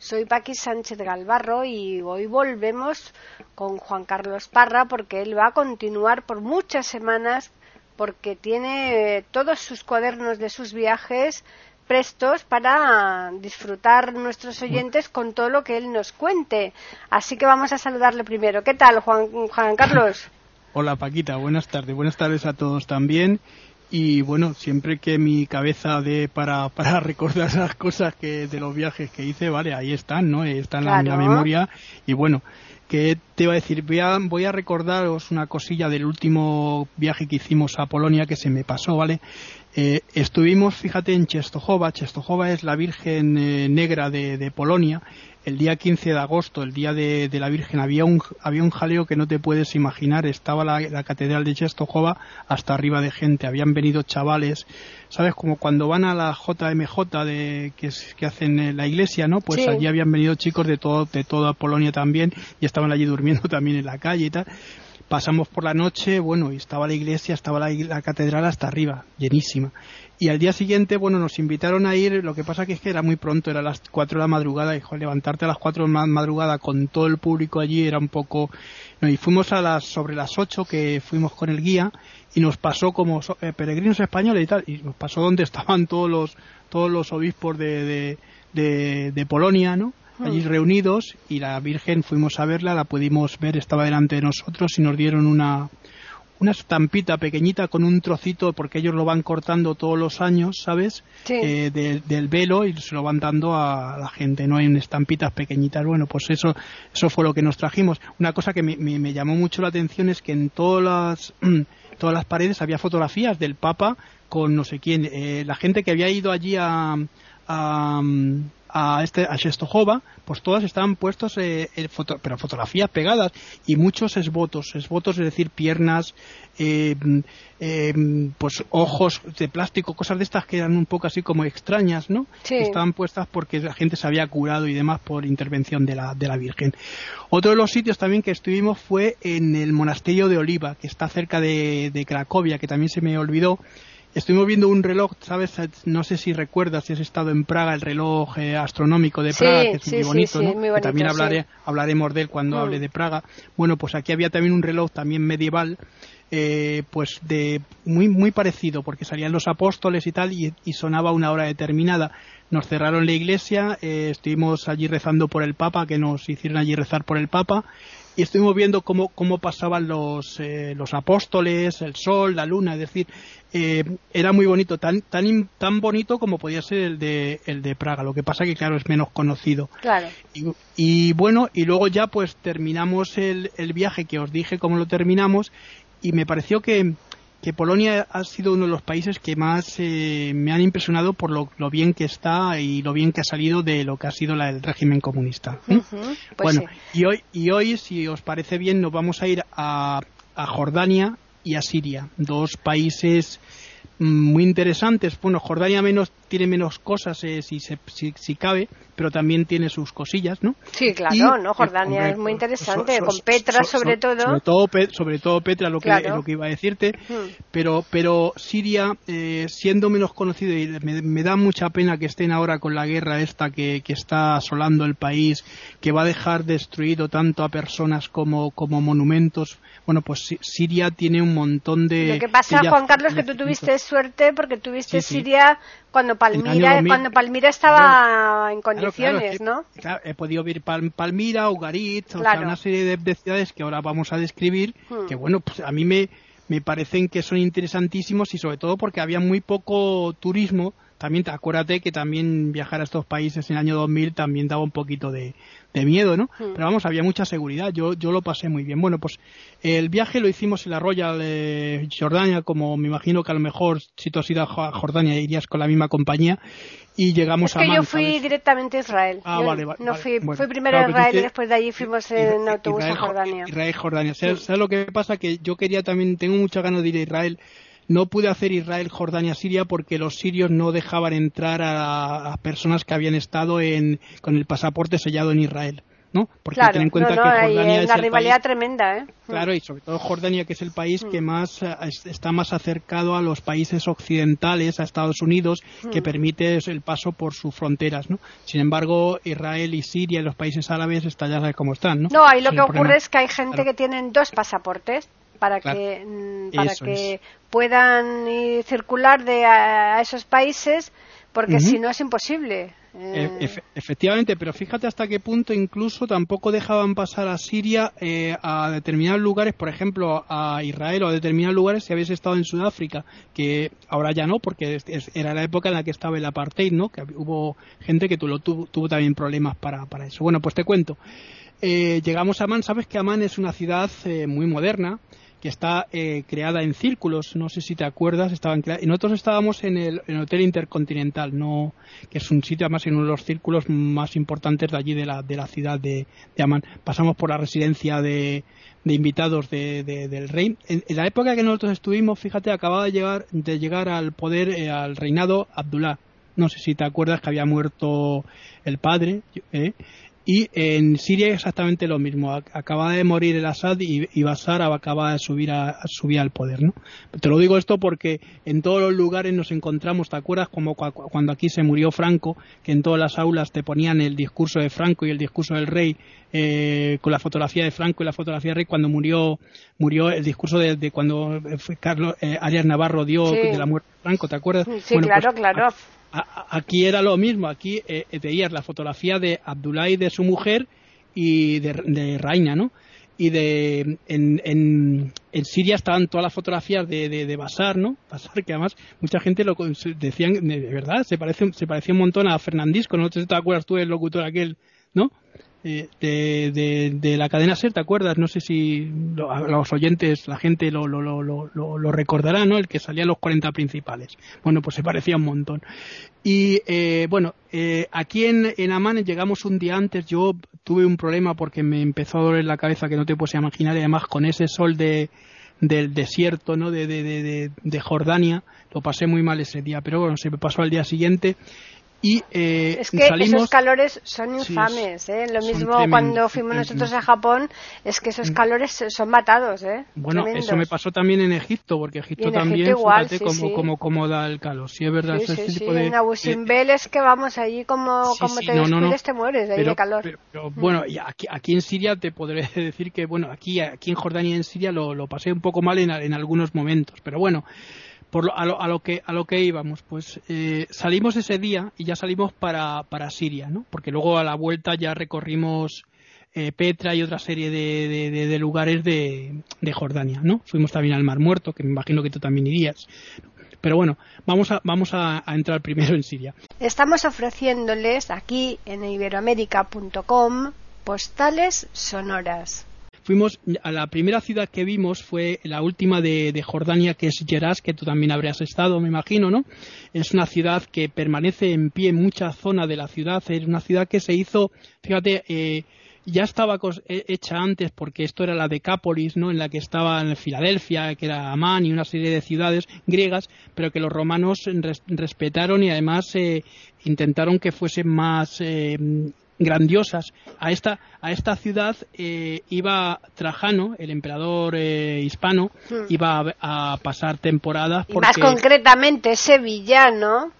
Soy Paqui Sánchez Galvarro y hoy volvemos con Juan Carlos Parra porque él va a continuar por muchas semanas porque tiene eh, todos sus cuadernos de sus viajes prestos para disfrutar nuestros oyentes con todo lo que él nos cuente. Así que vamos a saludarle primero. ¿Qué tal, Juan, Juan Carlos? Hola Paquita, buenas tardes. Buenas tardes a todos también y bueno, siempre que mi cabeza de para, para recordar esas cosas que de los viajes que hice, vale, ahí están, ¿no? Están en la memoria y bueno, que te iba a decir, voy a, voy a recordaros una cosilla del último viaje que hicimos a Polonia que se me pasó, ¿vale? Eh, estuvimos, fíjate, en Czestochowa. Czestochowa es la Virgen eh, Negra de, de, Polonia. El día 15 de agosto, el día de, de, la Virgen, había un, había un jaleo que no te puedes imaginar. Estaba la, la catedral de Czestochowa hasta arriba de gente. Habían venido chavales, ¿sabes? Como cuando van a la JMJ de, que, que hacen en la iglesia, ¿no? Pues Sí. allí habían venido chicos de, todo, de toda Polonia también y estaban allí durmiendo también en la calle y tal pasamos por la noche, bueno, y estaba la iglesia, estaba la, catedral hasta arriba, llenísima. Y al día siguiente, bueno, nos invitaron a ir, lo que pasa que es que era muy pronto, era las 4 de la madrugada, y levantarte a las 4 de la madrugada con todo el público allí era un poco... No, y fuimos a las, sobre las 8 que fuimos con el guía, y nos pasó como eh, peregrinos españoles y tal, y nos pasó donde estaban todos los, todos los obispos de, de, de Polonia, ¿no? Allí reunidos y la Virgen fuimos a verla, la pudimos ver, estaba delante de nosotros y nos dieron una una estampita pequeñita con un trocito porque ellos lo van cortando todos los años, ¿sabes? Sí. Eh, de, del velo y se lo van dando a la gente, no hay estampitas pequeñitas. Bueno, pues eso eso fue lo que nos trajimos. Una cosa que me, me, me llamó mucho la atención es que en todas las todas las paredes había fotografías del Papa con no sé quién, eh, la gente que había ido allí a, a a este a Czestochowa, pues todas estaban puestos eh, foto, pero fotografías pegadas y muchos esbotos, esbotos es decir piernas, eh, eh, pues ojos de plástico, cosas de estas que eran un poco así como extrañas, ¿no? Sí. Estaban puestas porque la gente se había curado y demás por intervención de la de la Virgen. Otro de los sitios también que estuvimos fue en el monasterio de Oliva, que está cerca de, de Cracovia, que también se me olvidó Estuvimos viendo un reloj, ¿sabes? No sé si recuerdas si has estado en Praga, el reloj eh, astronómico de Praga, sí, que es sí, muy, bonito, sí, ¿no? sí, muy bonito, que también hablaré, hablaremos de él cuando mm. hable de Praga. Bueno, pues aquí había también un reloj también medieval, eh, pues de muy muy parecido, porque salían los apóstoles y tal, y, y sonaba una hora determinada. Nos cerraron la iglesia, eh, estuvimos allí rezando por el Papa, que nos hicieron allí rezar por el Papa, y estuvimos viendo cómo, cómo pasaban los, eh, los apóstoles, el sol, la luna, es decir, eh, era muy bonito, tan, tan, tan bonito como podía ser el de, el de Praga, lo que pasa que claro es menos conocido. Claro. Y, y bueno, y luego ya pues terminamos el, el viaje que os dije cómo lo terminamos y me pareció que, que Polonia ha sido uno de los países que más eh, me han impresionado por lo, lo, bien que está y lo bien que ha salido de lo que ha sido la, el régimen comunista. Uh -huh, pues bueno, sí. y, hoy, y hoy, si os parece bien, nos vamos a ir a, a Jordania y a Siria, dos países muy interesantes. Bueno, Jordania menos tiene menos cosas eh, si, se, si, si, cabe, pero también tiene sus cosillas, ¿no? Sí, claro, y, ¿no? Jordania hombre, es muy interesante, so, so, con Petra so, sobre todo. Sobre todo, sobre todo Petra, lo, claro. que, lo que iba a decirte, Hmm. pero, pero Siria, eh, siendo menos conocido, y me, me, da mucha pena que estén ahora con la guerra esta que, que, está asolando el país, que va a dejar destruido tanto a personas como, como monumentos. Bueno, pues Siria tiene un montón de... Lo que pasa, Juan Carlos, que tú tuviste suerte porque tuviste sí, sí. Siria cuando Palmira, cuando Palmira estaba claro, en condiciones, claro, ¿no? Claro, he podido ver Pal Palmira, Ugarit, o sea, una serie de, de, ciudades que ahora vamos a describir, hmm. que bueno, pues a mí me, me parecen que son interesantísimos y sobre todo porque había muy poco turismo también acuérdate que también viajar a estos países en el año 2000 también daba un poquito de, miedo, ¿no? Hmm. Pero vamos, había mucha seguridad, yo, yo lo pasé muy bien. Bueno, pues el viaje lo hicimos en la Royal eh, Jordania, como me imagino que a lo mejor si tú has ido a Jordania irías con la misma compañía, y llegamos es que yo fui directamente a Israel. Ah, vale, vale. No fui, fui primero a Israel y después de allí fuimos en autobús a Jordania. Israel, Jordania. ¿Sabes, lo que pasa? Que yo quería también, tengo muchas ganas de ir a Israel. No pude hacer Israel, Jordania, Siria porque los sirios no dejaban entrar a, a personas que habían estado en, con el pasaporte sellado en Israel. ¿no? Porque ten en cuenta que Jordania es una rivalidad tremenda, ¿eh? Claro, y sobre todo Jordania, que es el país que mm. más eh, está más acercado a los países occidentales, a Estados Unidos, que mm. permite el paso por sus fronteras, ¿no? Sin embargo, Israel y Siria y los países árabes están ya como están, ¿no? No, ahí lo que ocurre es que hay gente que tienen dos pasaportes para que mm, para que puedan circular de a, esos países porque si no es imposible eh, efectivamente, pero fíjate hasta qué punto incluso tampoco dejaban pasar a Siria eh, a determinados lugares, por ejemplo, a Israel o a determinados lugares si habéis estado en Sudáfrica, que ahora ya no, porque era la época en la que estaba el apartheid, ¿no? Que hubo gente que tuvo, tuvo, también problemas para, para, eso. Bueno, pues te cuento. Eh, llegamos a Amán, sabes que Amán es una ciudad muy moderna, que está eh, creada en círculos, no sé si te acuerdas, estaban y nosotros estábamos en el, Hotel Intercontinental, no, que es un sitio además en uno de los círculos más importantes de allí de la, de la ciudad de, de Amán. Pasamos por la residencia de, de invitados de, del rey. En, la época que nosotros estuvimos, fíjate, acababa de llegar, de llegar al poder, eh, al reinado Abdullah. No sé si te acuerdas que había muerto el padre, ¿eh? Y en Siria exactamente lo mismo. Acaba de morir el Assad y, y Bashar acaba de subir, a, subir al poder. ¿no? Te lo digo esto porque en todos los lugares nos encontramos, ¿te acuerdas? Como cuando aquí se murió Franco, que en todas las aulas te ponían el discurso de Franco y el discurso del rey eh, con la fotografía de Franco y la fotografía del rey cuando murió murió el discurso de, cuando fue Carlos eh, Arias Navarro dio de la muerte Franco, ¿te acuerdas? Sí, claro, pues, claro aquí era lo mismo, aquí eh, veías la fotografía de Abdullah y de su mujer y de, de Raina, ¿no? Y de, en, en, en, Siria estaban todas las fotografías de, de, de Basar, ¿no? Basar, que además mucha gente lo decían, de, verdad, se parece, se parecía un montón a Fernandisco, ¿no? ¿Te acuerdas tú del locutor aquel, ¿no? Eh, de, de, la cadena SER, ¿te acuerdas? No sé si los oyentes, la gente lo, lo, lo, lo, recordará, ¿no? El que salía los 40 principales. Bueno, pues se parecía un montón. Y eh, bueno, eh, aquí en, en llegamos un día antes. Yo tuve un problema porque me empezó a doler la cabeza que no te puedes imaginar. Y además con ese sol de, del desierto, ¿no? De, de, de, de Jordania, lo pasé muy mal ese día. Pero bueno, se me pasó al día siguiente y eh, es que esos calores son infames, ¿eh? Lo mismo cuando fuimos nosotros a Japón, es que esos mm. calores son matados, ¿eh? Bueno, eso me pasó también en Egipto, porque Egipto también, fíjate como, como, como da el calor. Sí, es verdad. Sí, sí, sí. En Abusimbel es que vamos allí como, como te no, te mueres de, ahí de calor. Pero, bueno, y aquí, aquí en Siria te podré decir que, bueno, aquí, aquí en Jordania y en Siria lo, lo pasé un poco mal en, en algunos momentos, pero bueno por a, lo, a, lo, que a lo que íbamos pues eh, salimos ese día y ya salimos para, para Siria no porque luego a la vuelta ya recorrimos eh, Petra y otra serie de, de, lugares de, Jordania no fuimos también al Mar Muerto que me imagino que tú también irías. Pero bueno vamos a vamos a, a entrar primero en Siria. Estamos ofreciéndoles aquí en iberoamérica.com postales sonoras fuimos a la primera ciudad que vimos fue la última de, Jordania que es Geras que tú también habrías estado me imagino no es una ciudad que permanece en pie en mucha zona de la ciudad es una ciudad que se hizo fíjate eh, ya estaba hecha antes porque esto era la Decápolis, ¿no? En la que estaba en Filadelfia, que era Amán y una serie de ciudades griegas, pero que los romanos respetaron y además eh, intentaron que fuese más eh, grandiosas. A esta, a esta ciudad eh, iba Trajano, el emperador eh, hispano, hmm. iba a, pasar temporadas. Porque... más concretamente sevillano.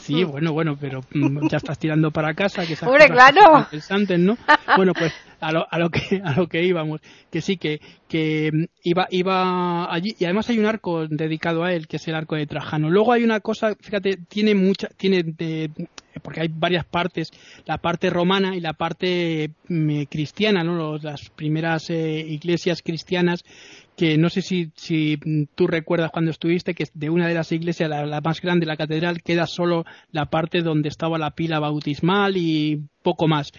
Sí, bueno, bueno, pero mm, ya estás tirando para casa, que Hombre, claro. interesantes, ¿no? Bueno, pues a lo, a lo que a lo que íbamos, que sí que que mm, iba iba allí y además hay un arco dedicado a él, que es el arco de Trajano. Luego hay una cosa, fíjate, tiene mucha tiene de, porque hay varias partes, la parte romana y la parte mm, cristiana, ¿no? las primeras eh, iglesias cristianas que no sé si, si tú recuerdas cuando estuviste que de una de las iglesias, la, más grande, la catedral, queda solo la parte donde estaba la pila bautismal y poco más.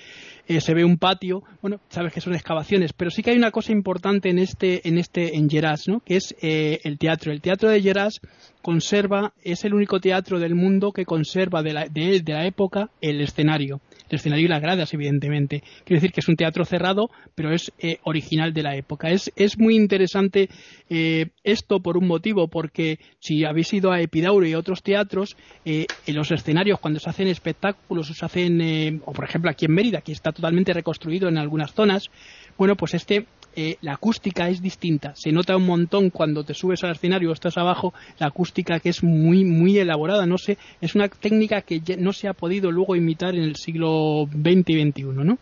Eh, se ve un patio, bueno, sabes que son excavaciones, pero sí que hay una cosa importante en este, en este, en Geras, ¿no? Que es eh, el teatro. El teatro de Geras conserva, es el único teatro del mundo que conserva de la, de, de la época el escenario el escenario y las gradas, evidentemente. Quiere decir que es un teatro cerrado, pero es eh, original de la época. Es, es muy interesante eh, esto por un motivo, porque si habéis ido a Epidauro y otros teatros, eh, en los escenarios, cuando se hacen espectáculos, se hacen, o por ejemplo aquí en Mérida, que está totalmente reconstruido en algunas zonas, bueno, pues este eh, la acústica es distinta. Se nota un montón cuando te subes al escenario o estás abajo, la acústica que es muy, muy elaborada. No sé, es una técnica que no se ha podido luego imitar en el siglo XX y XXI, ¿no?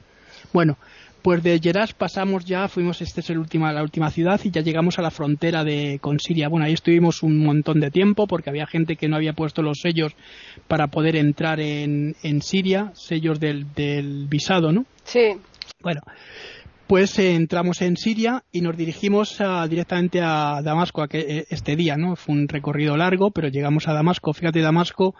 Bueno, pues de Geras pasamos ya, fuimos, esta es el última, la última ciudad y ya llegamos a la frontera de, con Siria. Bueno, ahí estuvimos un montón de tiempo porque había gente que no había puesto los sellos para poder entrar en, en Siria, sellos del, del visado, ¿no? Sí. Bueno, pues entramos en Siria y nos dirigimos directamente a Damasco eh, este día, ¿no? Fue un recorrido largo, pero llegamos a Damasco. Fíjate, Damasco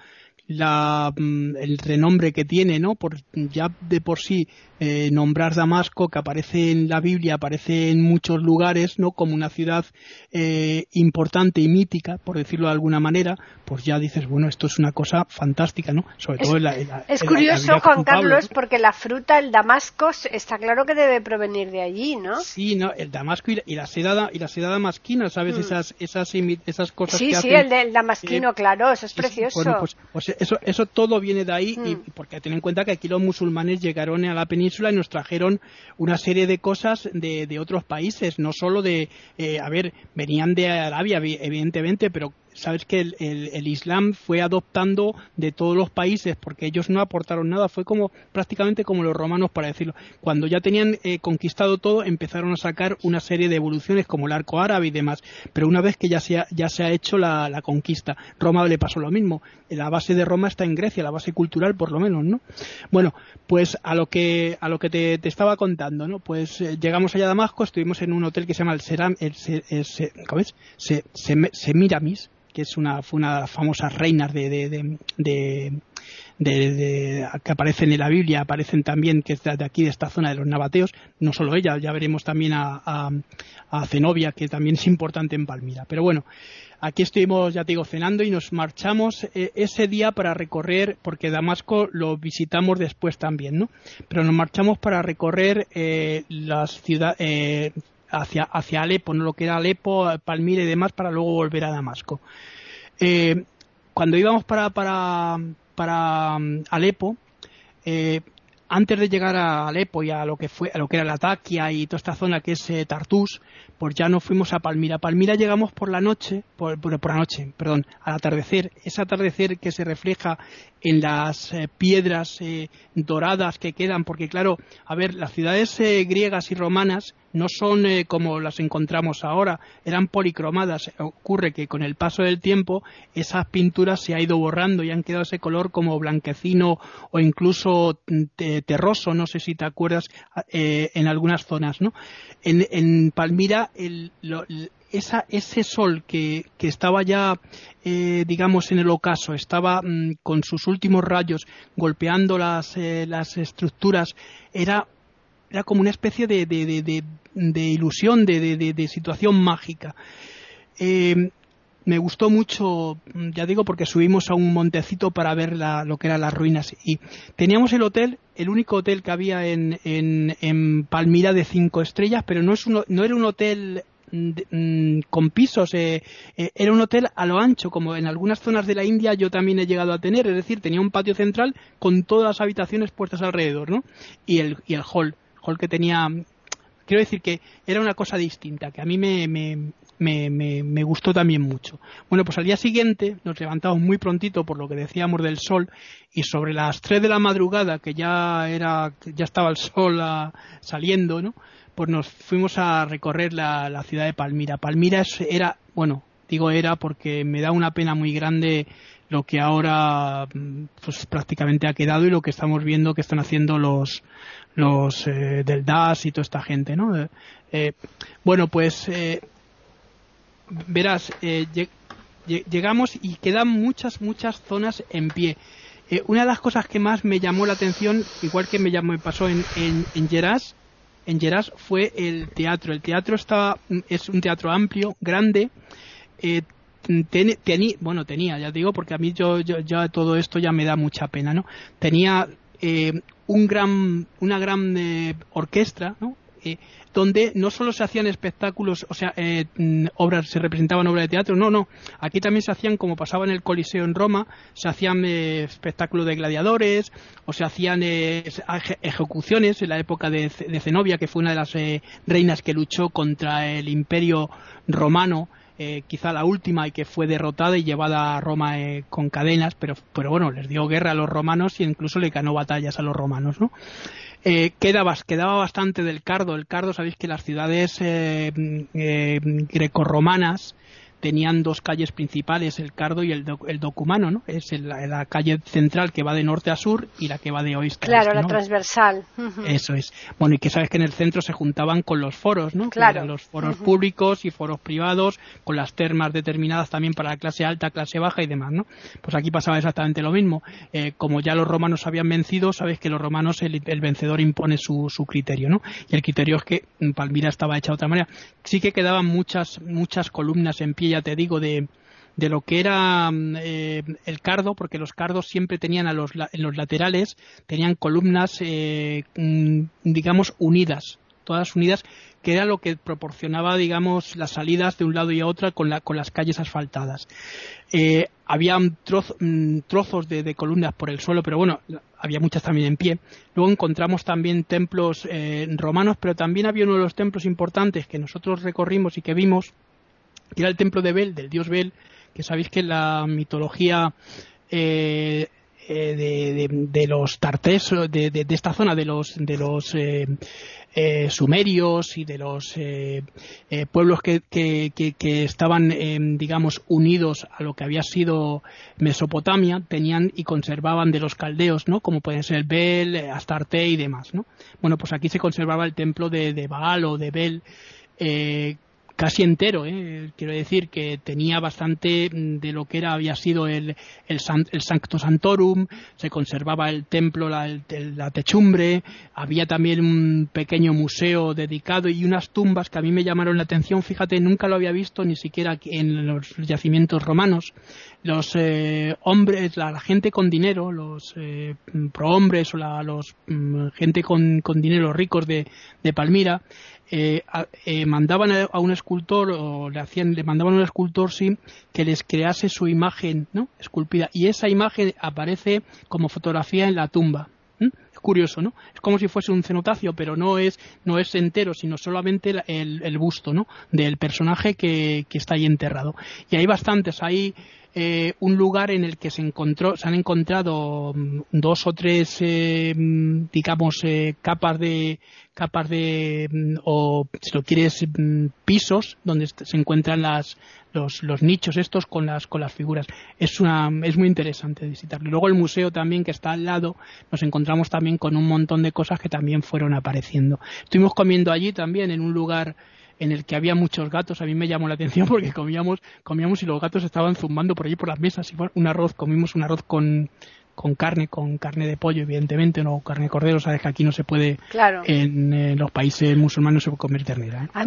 la, mm, el renombre que tiene, ¿no? Por, ya de por sí eh, nombrar Damasco, que aparece en la Biblia, aparece en muchos lugares, ¿no? Como una ciudad eh, importante y mítica, por decirlo de alguna manera, pues ya dices, bueno, esto es una cosa fantástica, ¿no? Sobre todo en la, Es curioso, Juan Carlos, porque la fruta, el Damasco, está claro que debe provenir de allí, ¿no? Sí, no, el Damasco y, la seda y la seda damasquina, ¿sabes? Mm. Esas, esas, esas cosas sí, que Sí, el del damasquino, claro, eso es precioso. Bueno, pues, pues eso, eso todo viene de ahí, y, mm. porque ten en cuenta que aquí los musulmanes llegaron a la península y nos trajeron una serie de cosas de, de otros países, no solo de, eh, a ver, venían de Arabia, evidentemente, pero sabes que el, Islam fue adoptando de todos los países porque ellos no aportaron nada, fue como prácticamente como los romanos para decirlo. Cuando ya tenían eh, conquistado todo empezaron a sacar una serie de evoluciones como el arco árabe y demás, pero una vez que ya se ha, ya se ha hecho la, conquista, Roma le pasó lo mismo. La base de Roma está en Grecia, la base cultural por lo menos, ¿no? Bueno, pues a lo que a lo que te, estaba contando, ¿no? Pues eh, llegamos allá a Damasco, estuvimos en un hotel que se llama el Seram, el, ¿cómo es? Semiramis, que es una, fue una de las famosas reinas de, de, que aparecen en la Biblia, aparecen también, que es de aquí, de esta zona de los nabateos, no solo ella, ya veremos también a, a, Zenobia, que también es importante en Palmira. Pero bueno, aquí estuvimos, ya te digo, cenando y nos marchamos eh, ese día para recorrer, porque Damasco lo visitamos después también, ¿no? Pero nos marchamos para recorrer eh, las ciudades. Eh, hacia, hacia Alepo, no lo que era Alepo, Palmira y demás, para luego volver a Damasco. Eh, cuando íbamos para, para, para um, Alepo, eh, antes de llegar a Alepo y a lo que fue a lo que era la Taquia y toda esta zona que es eh, Tartus, pues ya nos fuimos a Palmira. Palmira llegamos por la noche, por, por, la noche, perdón, al atardecer. Ese atardecer que se refleja en las eh, piedras eh, doradas que quedan, porque claro, a ver, las ciudades griegas y romanas no son como las encontramos ahora, eran policromadas. Ocurre que con el paso del tiempo esas pinturas se ha ido borrando y han quedado ese color como blanquecino o incluso terroso, no sé si te acuerdas, en algunas zonas, ¿no? En, Palmira, ese sol que, estaba ya, eh, digamos, en el ocaso, estaba mm, con sus últimos rayos golpeando las, eh, las estructuras, era, era como una especie de, de, de ilusión, de, situación mágica. Eh, me gustó mucho, ya digo, porque subimos a un montecito para ver lo que eran las ruinas. Y teníamos el hotel, el único hotel que había en, Palmira de cinco estrellas, pero no, es no era un hotel mm, con pisos, eh, eh, era un hotel a lo ancho, como en algunas zonas de la India yo también he llegado a tener, es decir, tenía un patio central con todas las habitaciones puestas alrededor, ¿no? Y el, y el hall, hall que tenía quiero decir que era una cosa distinta, que a mí me, me, me, gustó también mucho. Bueno, pues al día siguiente nos levantamos muy prontito por lo que decíamos del sol y sobre las 3 de la madrugada, que ya era, ya estaba el sol ah, saliendo, ¿no? Pues nos fuimos a recorrer la, la ciudad de Palmira. Palmira era, bueno, digo era porque me da una pena muy grande lo que ahora pues prácticamente ha quedado y lo que estamos viendo que están haciendo los los eh, del DAS y toda esta gente, ¿no? Eh, bueno, pues eh, verás, llegamos y quedan muchas, muchas zonas en pie. Una de las cosas que más me llamó la atención, igual que me, llamó, me pasó en, en, en Geras, en Geras fue el teatro. El teatro estaba, es un teatro amplio, grande. Eh, bueno, tenía, ya digo, porque a mí yo, ya todo esto ya me da mucha pena, ¿no? Tenía eh, un gran, una gran eh, orquesta, ¿no? Eh, donde no solo se hacían espectáculos, o sea, eh, mm, obras, se representaban obras de teatro, no, no. Aquí también se hacían, como pasaba en el Coliseo en Roma, se hacían eh, espectáculos de gladiadores, o se hacían ejecuciones en la época de, de, Zenobia, que fue una de las reinas que luchó contra el imperio romano. Quizá la última y que fue derrotada y llevada a Roma con cadenas, pero, pero bueno, les dio guerra a los romanos y incluso le ganó batallas a los romanos, ¿no? eh, quedaba, quedaba bastante del cardo. El cardo, sabéis que las ciudades eh, eh, grecorromanas tenían dos calles principales, el Cardo y el, el Documano, ¿no? Es la, calle central que va de norte a sur y la que va de oeste claro, a este. la transversal. Eso es. Bueno, y que sabes que en el centro se juntaban con los foros, ¿no? Claro. Los foros públicos y foros privados, con las termas determinadas también para la clase alta, clase baja y demás, ¿no? Pues aquí pasaba exactamente lo mismo. Eh, como ya los romanos habían vencido, sabes que los romanos el, vencedor impone su, su criterio, ¿no? Y el criterio es que Palmira estaba hecha de otra manera. Sí que quedaban muchas, muchas columnas en pie ya te digo, de, de lo que era mm, eh, el cardo, porque los cardos siempre tenían a los, en los laterales, tenían columnas, eh, mm, digamos, unidas, todas unidas, que era lo que proporcionaba, digamos, las salidas de un lado y a otra con, la, con las calles asfaltadas. Eh, había mm, trozos de, columnas por el suelo, pero bueno, había muchas también en pie. Luego encontramos también templos romanos, pero también había uno de los templos importantes que nosotros recorrimos y que vimos, era el templo de Bel, del dios Bel, que sabéis que la mitología eh, eh, de, los tartés, de, esta zona, de los, de los eh, sumerios y de los pueblos que, estaban, digamos, unidos a lo que había sido Mesopotamia, tenían y conservaban de los caldeos, ¿no? Como pueden ser Bel, Astarte y demás, ¿no? Bueno, pues aquí se conservaba el templo de, de Baal o de Bel, casi entero, ¿eh? quiero decir que tenía bastante de lo que era había sido el, el, Sancto Santorum, se conservaba el templo, la, la, techumbre, había también un pequeño museo dedicado y unas tumbas que a mí me llamaron la atención, fíjate, nunca lo había visto ni siquiera en los yacimientos romanos. Los eh, hombres, la, gente con dinero, los eh, prohombres o la los, mm, gente con, con dinero ricos de, de Palmira, eh, eh, mandaban a, un escultor o le hacían le mandaban a un escultor sí que les crease su imagen no esculpida. Y esa imagen aparece como fotografía en la tumba es curioso no es como si fuese un cenotafio pero no es no es entero sino solamente el, el, busto no del personaje que, que está ahí enterrado. Y hay bastantes hay eh, un lugar en el que se encontró se han encontrado mm, dos o tres eh, mm, digamos eh, capas de capas de mm, o si lo quieres pisos donde se encuentran las los, los nichos estos con las con las figuras. Es una es muy interesante visitarlo. Luego el museo también que está al lado nos encontramos también con un montón de cosas que también fueron apareciendo. Estuvimos comiendo allí también en un lugar en el que había muchos gatos. A mí me llamó la atención porque comíamos, comíamos y los gatos estaban zumbando por allí por las mesas. Y un arroz, comimos un arroz con, con carne, con carne de pollo, evidentemente, no carne de cordero, sabes que aquí no se puede, en, los países musulmanes no se puede comer ternera. ¿eh? A,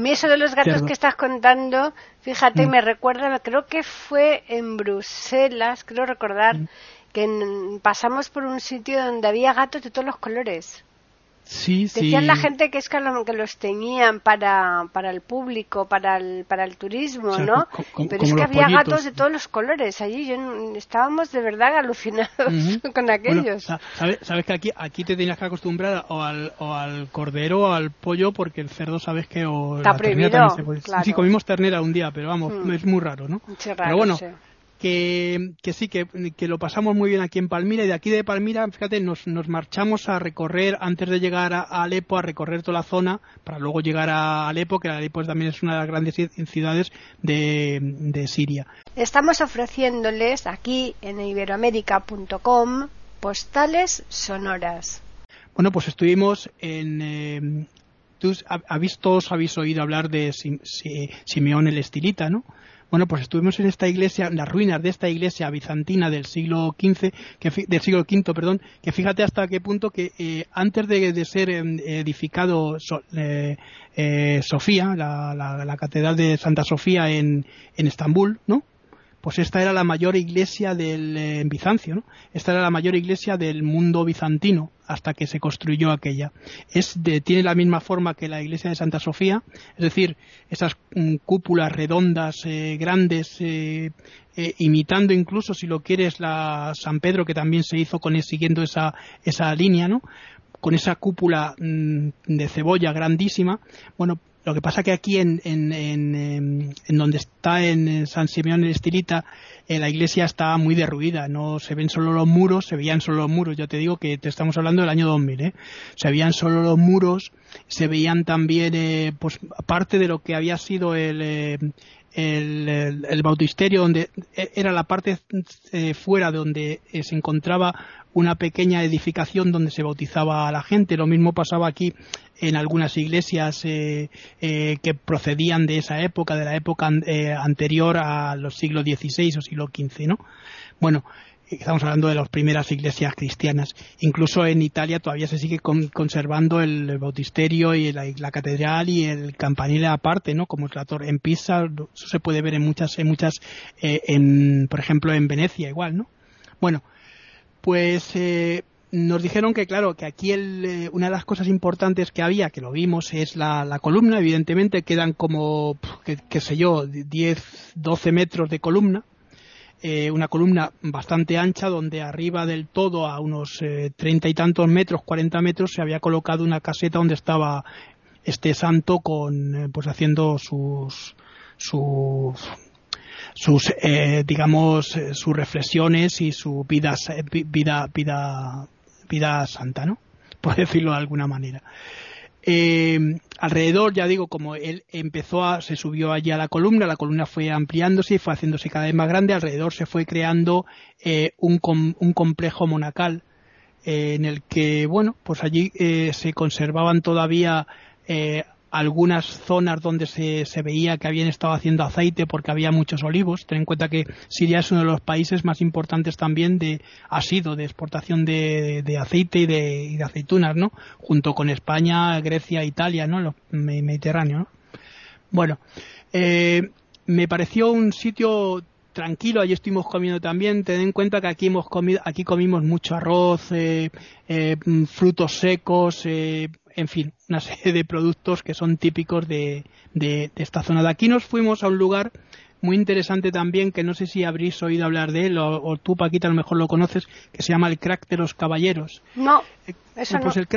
mí, eso de los gatos que estás contando, fíjate, mm. me recuerda, creo que fue en Bruselas, creo recordar, mm. que pasamos por un sitio donde había gatos de todos los colores. Sí, Decían la gente que es que, los tenían para, para el público, para el, para el turismo, ¿no? Pero es que había gatos de todos los colores allí. Yo, estábamos de verdad alucinados con aquellos. ¿sabes, que aquí, aquí te tenías que acostumbrar o al, o al cordero o al pollo porque el cerdo sabes que... O Está prohibido, Sí, comimos ternera un día, pero vamos, mm. es muy raro, ¿no? pero bueno, que, sí, que, lo pasamos muy bien aquí en Palmira y de aquí de Palmira, fíjate, nos, nos marchamos a recorrer, antes de llegar a, Alepo, a recorrer toda la zona para luego llegar a Alepo, que Alepo también es una de las grandes ciudades de, de Siria. Estamos ofreciéndoles aquí en iberoamérica.com postales sonoras. Bueno, pues estuvimos en, eh, tú habéis todos habéis oído hablar de Simeón el Estilita, ¿no? Bueno, pues estuvimos en esta iglesia, las ruinas de esta iglesia bizantina del siglo XV, que, del siglo V, perdón, que fíjate hasta qué punto que eh, antes de, ser em, edificado eh, eh, Sofía, la, catedral de Santa Sofía en Estambul, ¿no? Pues esta era la mayor iglesia del eh, Bizancio, ¿no? Esta era la mayor iglesia del mundo bizantino hasta que se construyó aquella. Es de, tiene la misma forma que la iglesia de Santa Sofía, es decir, esas mm, cúpulas redondas, eh, grandes, eh, imitando incluso, si lo quieres, la San Pedro que también se hizo con siguiendo esa, esa línea, ¿no? Con esa cúpula mm, de cebolla grandísima. Bueno, lo que pasa que aquí en, en, en, en donde está en San Simeón el Estilita, eh, la iglesia está muy derruida. No se ven solo los muros, se veían solo los muros. Yo te digo que te estamos hablando del año 2000, ¿eh? Se veían solo los muros, se veían también, eh, pues, parte de lo que había sido el, eh, el, el, bautisterio, donde e, era la parte eh, fuera donde se encontraba una pequeña edificación donde se bautizaba a la gente. Lo mismo pasaba aquí en algunas iglesias eh, eh, que procedían de esa época, de la época eh, anterior a los siglos XVI o siglo XV, ¿no? Bueno, estamos hablando de las primeras iglesias cristianas. Incluso en Italia todavía se sigue conservando el bautisterio y la, catedral y el campanile aparte, ¿no? Como trator en Pisa, eso se puede ver en muchas, en muchas, en, por ejemplo, en Venecia igual, ¿no? Bueno, pues eh, nos dijeron que, claro, que aquí eh, una de las cosas importantes que había, que lo vimos, es la, columna. Evidentemente quedan como, qué sé yo, 10, 12 metros de columna. Eh, una columna bastante ancha donde arriba del todo a unos treinta y tantos metros, 40 metros, se había colocado una caseta donde estaba este santo con, pues haciendo sus, sus sus eh, digamos eh, sus reflexiones y su vida vida vida vida santa no por decirlo de alguna manera. Eh, alrededor ya digo como él empezó a se subió allí a la columna la columna fue ampliándose y fue haciéndose cada vez más grande. Alrededor se fue creando un, un complejo monacal en el que bueno pues allí se conservaban todavía algunas zonas donde se, se, veía que habían estado haciendo aceite porque había muchos olivos. Ten en cuenta que Siria es uno de los países más importantes también de ha sido de exportación de, de aceite y de, aceitunas, ¿no? Junto con España, Grecia, Italia, ¿no? Los Mediterráneo. ¿no? Bueno, eh, me pareció un sitio tranquilo, allí estuvimos comiendo también. Ten en cuenta que aquí hemos comido, aquí comimos mucho arroz, eh, eh, frutos secos, en fin, una serie de productos que son típicos de, de, esta zona. De aquí nos fuimos a un lugar muy interesante también, que no sé si habréis oído hablar de él, o, tú, Paquita, a lo mejor lo conoces, que se llama el Crack de los Caballeros. No, eh, eso pues no. El,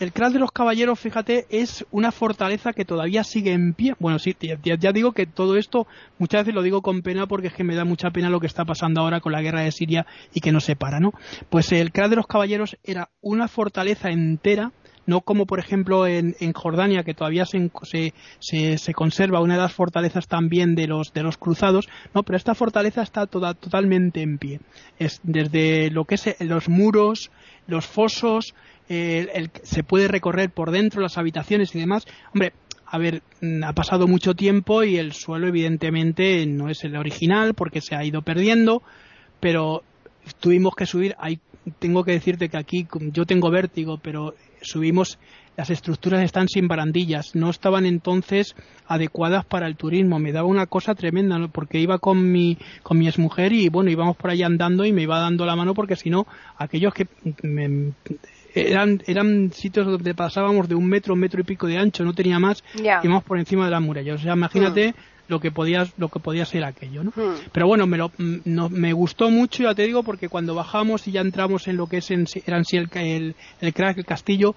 el Crack de los Caballeros, fíjate, es una fortaleza que todavía sigue en pie. Bueno, sí, ya, ya, digo que todo esto, muchas veces lo digo con pena porque es que me da mucha pena lo que está pasando ahora con la guerra de Siria y que no se para, ¿no? Pues el Crack de los Caballeros era una fortaleza entera no como por ejemplo en, en Jordania que todavía se, se, se, conserva una de las fortalezas también de los de los cruzados no pero esta fortaleza está toda, totalmente en pie. Es desde lo que es los muros los fosos el, se puede recorrer por dentro las habitaciones y demás. Hombre a ver, mm, ha pasado mucho tiempo y el suelo evidentemente no es el original porque se ha ido perdiendo, pero tuvimos que subir. Hay, tengo que decirte que aquí yo tengo vértigo, pero subimos, las estructuras están sin barandillas, no estaban entonces adecuadas para el turismo. Me daba una cosa tremenda, porque iba con mi, con mi exmujer y bueno, íbamos por ahí andando y me iba dando la mano porque si no, aquellos que eran, eran sitios donde pasábamos de un metro, un metro y pico de ancho, no tenía más, íbamos por encima de las murallas. O sea, imagínate mm. Lo que podía, lo que podía ser aquello, ¿no? Mm. Pero bueno, me, lo, mm, me gustó mucho, ya te digo, porque cuando bajamos y ya entramos en lo que es en, eran sí el, el, el crack, el castillo,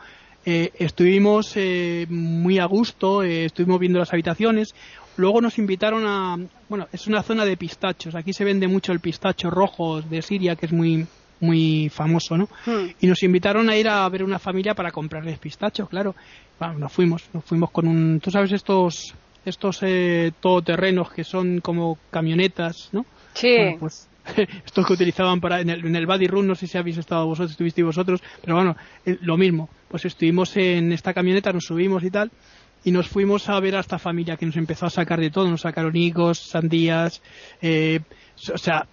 eh, estuvimos eh, muy a gusto, eh, estuvimos viendo las habitaciones. Luego nos invitaron a, bueno, es una zona de pistachos. Aquí se vende mucho el pistacho rojo de Siria, que es muy muy famoso, ¿no? Hmm. Y nos invitaron a ir a ver una familia para comprarles pistachos, claro. Bueno, nos fuimos, nos fuimos con un, tú sabes estos estos eh, todoterrenos que son como camionetas, ¿no? Sí. pues estos que utilizaban para en el, en el Body Run, no sé si habéis estado vosotros, estuvisteis vosotros, pero bueno, eh, lo mismo. Pues estuvimos en esta camioneta, nos subimos y tal, y nos fuimos a ver a esta familia que nos empezó a sacar de todo, nos sacaron higos, sandías, eh, o sea,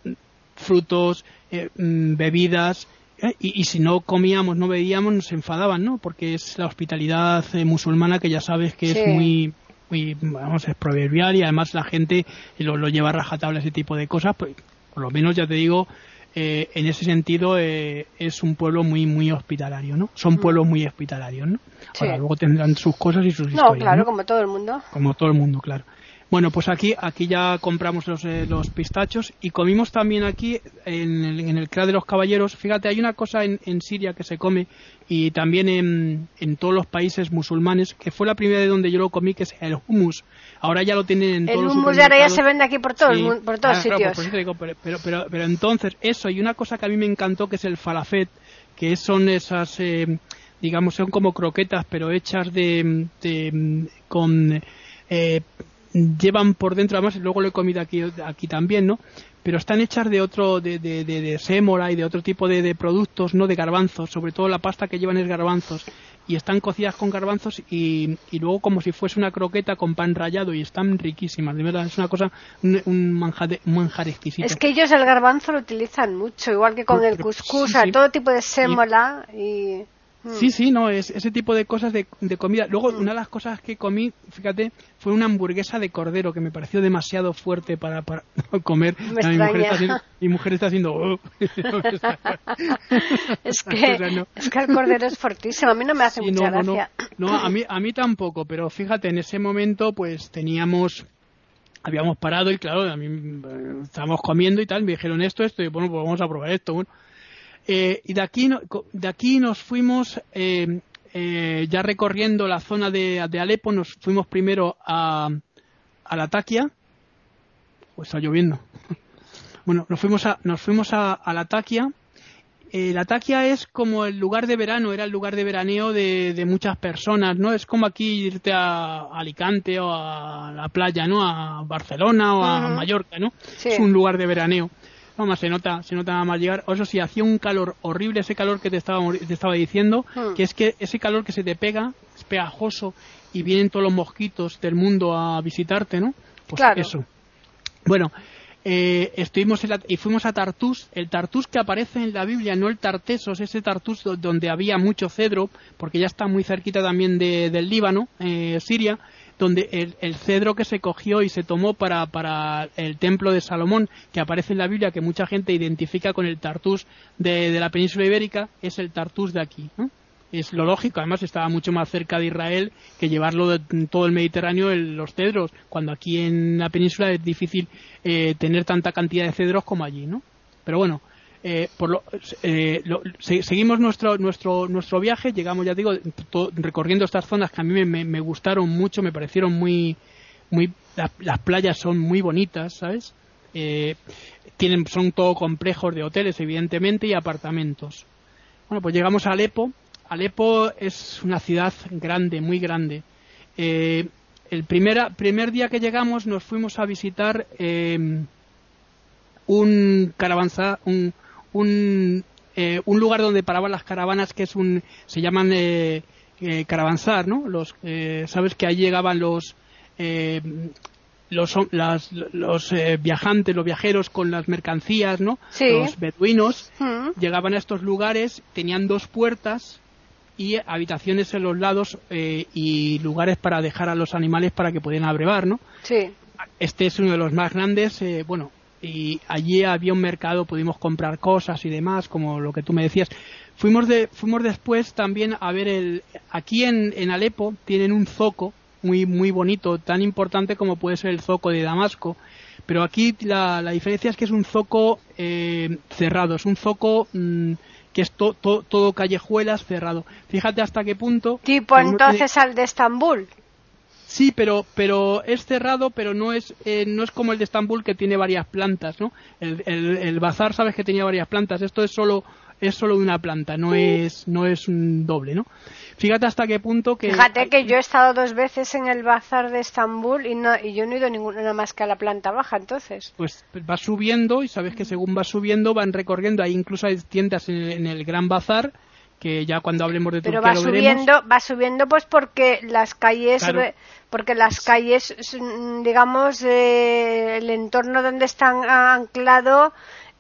frutos, eh, mm, bebidas, eh, y, y, si no comíamos, no bebíamos, nos enfadaban, ¿no? Porque es la hospitalidad eh, musulmana que ya sabes que es muy, muy, vamos, es proverbial y además la gente lo, lo lleva a rajatabla ese tipo de cosas, pues por lo menos ya te digo, eh, en ese sentido eh, es un pueblo muy muy hospitalario, ¿no? Son pueblos muy hospitalarios, ¿no? Sí. Ahora, luego tendrán sus cosas y sus No, historias. claro, ¿no? como todo el mundo. Como todo el mundo, claro. Bueno, pues aquí, aquí ya compramos los, eh, los pistachos y comimos también aquí en el, en el Cra de los Caballeros. Fíjate, hay una cosa en, en Siria que se come y también en, en todos los países musulmanes, que fue la primera de donde yo lo comí, que es el hummus. Ahora ya lo tienen en El todos los hummus de ahora ya se vende aquí por, todo el Sí. mu- por todos Ah, claro, sitios. por eso te digo, pero, pero, pero, pero entonces, eso, y una cosa que a mí me encantó, que es el falafet, que son esas, eh, digamos, son como croquetas, pero hechas de, de- con, eh, llevan por dentro, además, luego lo he comido aquí, aquí también, ¿no? Pero están hechas de otro, de, de, de, de sémola y de otro tipo de, de productos, no de garbanzos, sobre todo la pasta que llevan es garbanzos y están cocidas con garbanzos y, y luego como si fuese una croqueta con pan rallado y están riquísimas, de verdad, es una cosa, un, un manjar, un manjar exquisito. Es que ellos el garbanzo lo utilizan mucho, igual que con Pero- el cuscús, sí, sí. todo tipo de sémola y... mm. Sí, sí, no, es ese tipo de cosas de, de comida. Luego, una de las cosas que comí, fíjate, fue una hamburguesa de cordero que me pareció demasiado fuerte para, para comer. Me mi, mujer está haciendo, mi mujer está haciendo... "Oh". Es que, no. es que el cordero es fortísimo, a mí no me hace Sí, mucha no, gracia. no, no, a mí, a mí tampoco, pero fíjate, en ese momento pues teníamos, habíamos parado y claro, a mí eh, estábamos comiendo y tal, me dijeron esto, esto, y bueno, pues vamos a probar esto, bueno. Eh, y de aquí, de aquí nos fuimos, eh, eh, ya recorriendo la zona de, de Alepo, nos fuimos primero a, a Latakia, pues está lloviendo. Bueno, nos fuimos a, nos fuimos a, a Latakia, eh, la Taquia es como el lugar de verano, era el lugar de veraneo de, de muchas personas, ¿no? Es como aquí irte a Alicante o a la playa, ¿no? A Barcelona o a. Mallorca, ¿no? Sí. Es un lugar de veraneo. Vamos, se nota, se nota nada más llegar. Eso sí, hacía un calor horrible, ese calor que te estaba, te estaba diciendo, Hmm. que es que ese calor que se te pega, es pegajoso, y vienen todos los mosquitos del mundo a visitarte, ¿no? Pues Claro. eso. Bueno, eh, estuvimos en la- y fuimos a Tartus, el Tartus que aparece en la Biblia, no el Tartesos, ese Tartus do- donde había mucho cedro, porque ya está muy cerquita también de- del Líbano, eh, Siria, donde el, el cedro que se cogió y se tomó para, para el templo de Salomón, que aparece en la Biblia, que mucha gente identifica con el Tartus de, de la península ibérica, es el Tartus de aquí. ¿no? es lo lógico, además estaba mucho más cerca de Israel que llevarlo de todo el Mediterráneo los cedros, cuando aquí en la península es difícil eh, tener tanta cantidad de cedros como allí, ¿no? Pero bueno, eh, por lo, eh, seguimos nuestro nuestro nuestro viaje, llegamos, ya digo, recorriendo estas zonas que a mí me, me- gustaron mucho, me parecieron muy muy la- las playas son muy bonitas, ¿sabes? Eh, tienen son todo complejos de hoteles, evidentemente, y apartamentos. Bueno, pues llegamos a Alepo. Alepo es una ciudad grande, muy grande. Eh, el primera- primer día que llegamos nos fuimos a visitar eh, un caravanza, un, un, eh, un lugar donde paraban las caravanas que es un, se llaman eh, eh, caravanzar, ¿no? Los, eh, sabes que ahí llegaban los, eh, los, las- los eh, viajantes, los viajeros con las mercancías, ¿no? Sí. Los beduinos Mm. llegaban a estos lugares, tenían dos puertas y habitaciones en los lados eh, y lugares para dejar a los animales para que pudieran abrevar, ¿no? Sí. Este es uno de los más grandes, eh, bueno, y allí había un mercado, pudimos comprar cosas y demás, como lo que tú me decías. Fuimos, de, fuimos después también a ver el, aquí en, en Alepo tienen un zoco muy, muy bonito, tan importante como puede ser el zoco de Damasco, pero aquí la, la diferencia es que es un zoco eh, cerrado, es un zoco mm, que es to- to- todo callejuelas cerrado. Fíjate hasta qué punto. Tipo entonces al de Estambul. Sí, pero pero es cerrado, pero no es eh, no es como el de Estambul que tiene varias plantas, ¿no? El, el, el bazar sabes que tenía varias plantas. Esto es solo es solo una planta, no es no es un doble, ¿no? Fíjate hasta qué punto que Fíjate que yo he estado dos veces en el bazar de Estambul y, no, y yo no he ido ninguna nada más que a la planta baja, entonces. pues va subiendo y sabes que según va subiendo van recorriendo. Hay incluso hay tiendas en, en el Gran Bazar que ya cuando hablemos de Pero Turquía va lo veremos. subiendo, va subiendo pues porque las calles, Claro. re- porque las calles, mm, digamos, eh, el entorno donde están anclado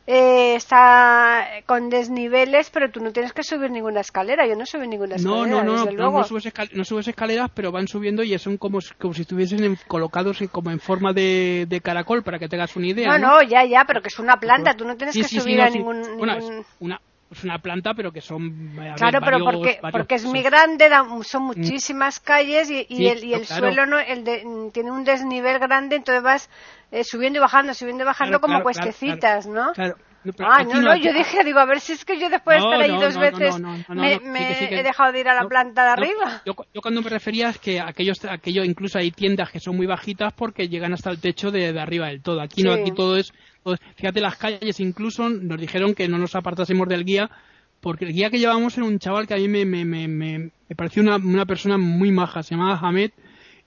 eh, está con desniveles, pero tú no tienes que subir ninguna escalera. Yo no subí ninguna escalera, no, no, no, desde no, luego. no subes, escal- no subes escaleras, pero van subiendo y son como, como si estuviesen en- colocados en- como en forma de, de caracol, para que tengas una idea. no, no, ya, ya, pero que es una planta. Tú no tienes Sí, que sí, sí, subir no, a ningún, una, es una planta, pero que son. ver, Claro, pero varios- porque, varios porque es muy grande, son muchísimas calles y, y Sí, el, y el claro. suelo no, el de- mm, tiene un desnivel grande, entonces vas eh, subiendo y bajando, subiendo y bajando Claro, como claro, cuestecitas, ¿no? Claro. No, Ah, no, no, yo dije, digo, a ver si es que yo después de estar ahí dos veces me, sí que- he dejado de ir a la planta de arriba. yo, yo cuando me refería es que aquellos, aquello incluso hay tiendas que son muy bajitas porque llegan hasta el techo de, de arriba del todo. Aquí no, aquí todo es, todo Fíjate, las calles incluso nos dijeron que no nos apartásemos del guía porque el guía que llevábamos era un chaval que a mí me, me, me, me, me pareció una, una persona muy maja, se llamaba Hamed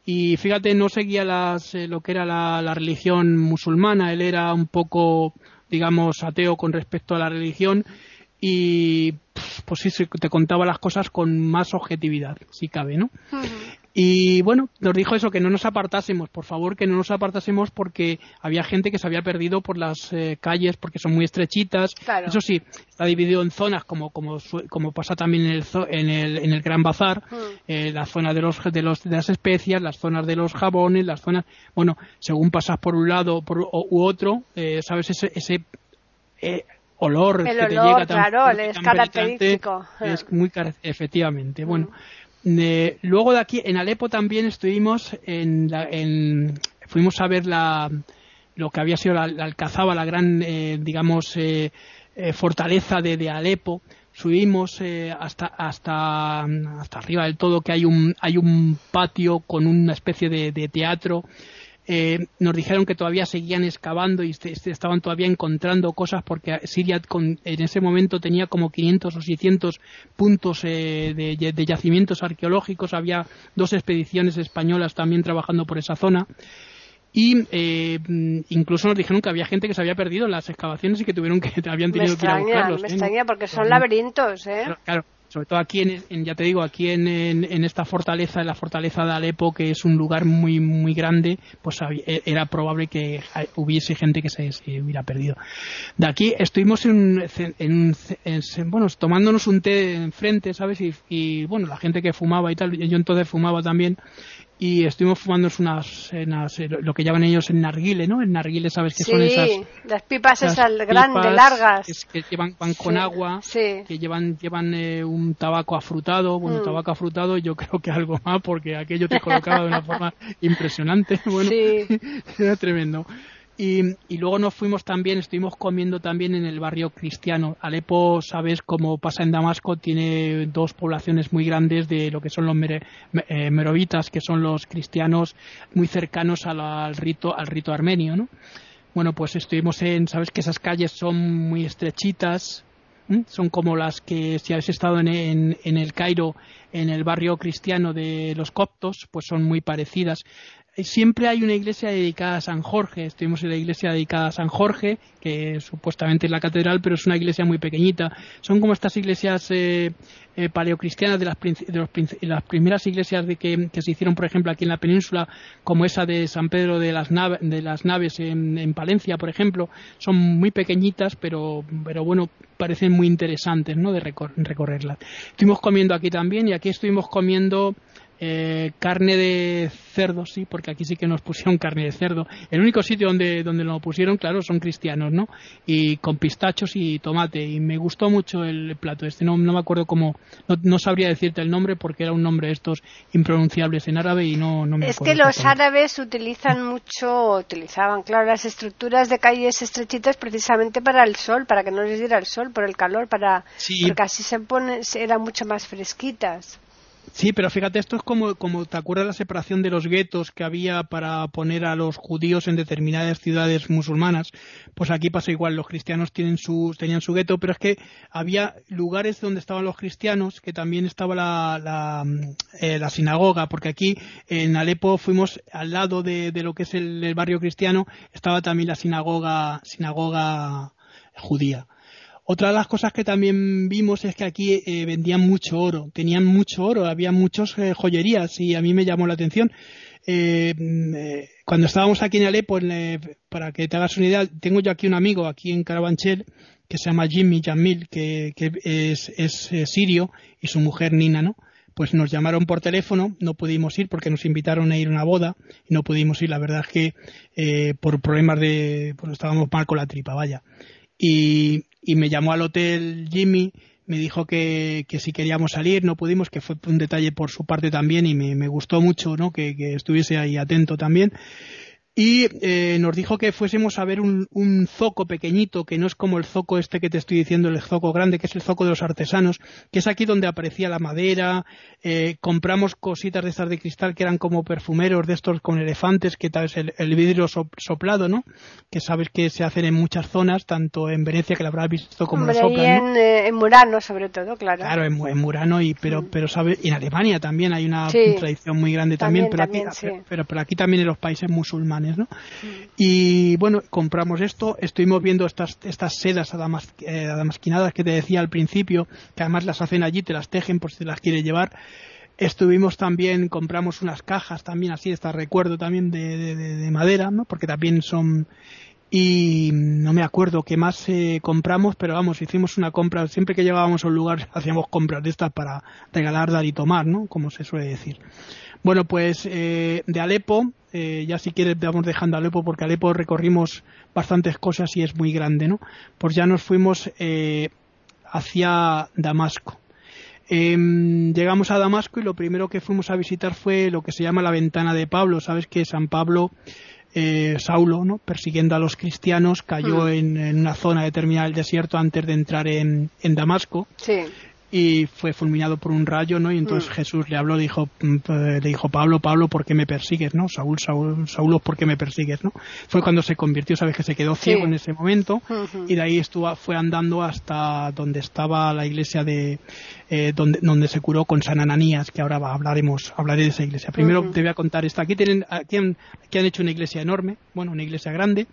y fíjate, no seguía las, eh, lo que era la, la religión musulmana, él era un poco, digamos, ateo con respecto a la religión y pues sí, te contaba las cosas con más objetividad, si cabe, ¿no? Y bueno, nos dijo eso, que no nos apartásemos, por favor, que no nos apartásemos porque había gente que se había perdido por las eh, calles porque son muy estrechitas. Claro. Eso sí, está dividido en zonas como como, como pasa también en el, en el, en el Gran Bazar, eh, la zona de los, de los de las especias, las zonas de los jabones, las zonas, bueno, según pasas por un lado por, o- u otro, eh, sabes ese, ese eh, olor El que te olor, llega tan claro, es característico. es muy efectivamente bueno de- luego de aquí en Alepo también estuvimos en, la- en- fuimos a ver la lo que había sido la, alcazaba la gran eh, digamos eh, eh, fortaleza de, Alepo. Subimos eh, hasta hasta hasta arriba del todo que hay un hay un patio con una especie de teatro eh, nos dijeron que todavía seguían excavando y estaban todavía encontrando cosas porque Siria con- en ese momento tenía como 500 o 600 puntos eh, de, de yacimientos arqueológicos. Había dos expediciones españolas también trabajando por esa zona. Y eh, incluso nos dijeron que había gente que se había perdido en las excavaciones y que tuvieron que habían Me tenido que ir a buscarlos. me ¿eh? extraña porque son laberintos, ¿eh? Claro, claro. Sobre todo aquí en, en- ya te digo aquí en, en- esta fortaleza en la fortaleza de Alepo que es un lugar muy muy grande pues e- era probable que hubiese gente que se, hubiera perdido. De aquí estuvimos en- bueno tomándonos un té enfrente sabes y, y, bueno la gente que fumaba y tal yo entonces fumaba también y estuvimos fumándonos unas, unas, eh, lo que llaman ellos el narguile no el narguile sabes que Sí, son esas las pipas esas esas grandes, largas. que, que llevan van con Sí, agua sí. que llevan llevan eh, un tabaco afrutado bueno Mm. tabaco afrutado yo creo que algo más porque aquello te colocaba de una forma impresionante bueno Sí. era tremendo y, y luego nos fuimos también, estuvimos comiendo también en el barrio cristiano. Alepo, sabes, como pasa en Damasco, tiene dos poblaciones muy grandes de lo que son los eh, merovitas, que son los cristianos muy cercanos a la- al rito, al rito armenio, ¿no? Bueno, pues estuvimos en, sabes que esas calles son muy estrechitas, son como las que si habéis estado en, en el Cairo, en el barrio cristiano de los coptos, pues son muy parecidas. Eh, Siempre hay una iglesia dedicada a San Jorge. Estuvimos en la iglesia dedicada a San Jorge, que supuestamente es la catedral, pero es una iglesia muy pequeñita. Son como estas iglesias eh, eh, paleocristianas de las, de los las primeras iglesias de que, se hicieron, por ejemplo, aquí en la península, como esa de San Pedro de las, de las Naves en, en Palencia, por ejemplo. Son muy pequeñitas, pero, pero bueno, parecen muy interesantes ¿no? de recor- recorrerlas. Estuvimos comiendo aquí también y aquí estuvimos comiendo eh, carne de cerdo, sí, porque aquí sí que nos pusieron carne de cerdo. El único sitio donde, donde lo pusieron, claro, son cristianos, ¿no? Y con pistachos y tomate. Y me gustó mucho el plato este. No, no me acuerdo cómo, no, no sabría decirte el nombre porque era un nombre de estos impronunciables en árabe y no, no me Es acuerdo que los árabes utilizan mucho, utilizaban, claro, las estructuras de calles estrechitas precisamente para el sol, para que no les diera el sol, por el calor, para Sí. porque así se ponen, eran mucho más fresquitas. Sí, pero fíjate, esto es como, como te acuerdas la separación de los guetos que había para poner a los judíos en determinadas ciudades musulmanas. Pues aquí pasa igual, los cristianos tenían su gueto, pero es que había lugares donde estaban los cristianos, que también estaba la, la, mm, eh, sinagoga, porque aquí en Alepo fuimos al lado de, de lo que es el, el barrio cristiano, estaba también la sinagoga, sinagoga judía. Otra de las cosas que también vimos es que aquí eh, vendían mucho oro, tenían mucho oro, había muchas eh, joyerías y a mí me llamó la atención. Eh, cuando estábamos aquí en Alepo, para que te hagas una idea, tengo yo aquí un amigo aquí en Carabanchel que se llama Jimmy Jamil, que, es, es sirio y su mujer Nina, ¿no? pues nos llamaron por teléfono, no pudimos ir porque nos invitaron a ir a una boda y no pudimos ir. La verdad es que eh, por problemas de, pues estábamos mal con la tripa, vaya. Y, y me llamó al hotel Jimmy, me dijo que, que, si queríamos salir, no pudimos, que fue un detalle por su parte también y me, me gustó mucho, ¿no? Que, que estuviese ahí atento también y eh, nos dijo que fuésemos a ver un, un, zoco pequeñito, que no es como el zoco este que te estoy diciendo, el zoco grande, que es el zoco de los artesanos, que es aquí donde aparecía la madera, eh, compramos cositas de estas de cristal que eran como perfumeros de estos con elefantes, que tal es el, el vidrio soplado, ¿no? Que sabes que se hacen en muchas zonas, tanto en Venecia, que la habrás visto como en, en, eh, en, Murano, sobre todo, claro. Claro, en, en Murano, y, pero, mm. pero en Alemania también hay una sí. tradición muy grande también, también, pero, aquí, también sí. pero, pero aquí también en los países musulmanes y bueno, compramos esto, estuvimos viendo estas, estas sedas adamas, eh, adamasquinadas que te decía al principio, que además las hacen allí, te las tejen por si te las quieres llevar. Estuvimos también, compramos unas cajas también así, estas recuerdo también de, de, de, madera, ¿no? Porque también son y no me acuerdo qué más eh, compramos, pero vamos, hicimos una compra, siempre que llegábamos a un lugar hacíamos compras de estas para regalar, dar y tomar, ¿no? Como se suele decir. Bueno, pues eh, de Alepo, eh, ya si quieres vamos dejando Alepo porque Alepo recorrimos bastantes cosas y es muy grande, ¿no? Pues ya nos fuimos eh, hacia Damasco. Eh, llegamos a Damasco y lo primero que fuimos a visitar fue lo que se llama la ventana de Pablo. Sabes que San Pablo, eh, Saulo, ¿no? persiguiendo a los cristianos, cayó mm. en, en, una zona determinada del desierto antes de entrar en, en Damasco. Sí y fue fulminado por un rayo, ¿no? Y entonces mm. Jesús le habló, le dijo, mm, le dijo, Pablo, Pablo, ¿por qué me persigues, no? Saúl, Saúl, Saúl, ¿por qué me persigues, no? Fue cuando se convirtió, sabes que se quedó ciego sí. en ese momento uh -huh. y de ahí estuvo, fue andando hasta donde estaba la iglesia de, eh, donde, donde se curó con San Ananías, que ahora hablaremos, hablaré de esa iglesia. Primero uh -huh. te voy a contar esta. Aquí tienen, aquí han, aquí han hecho una iglesia enorme, bueno, una iglesia grande,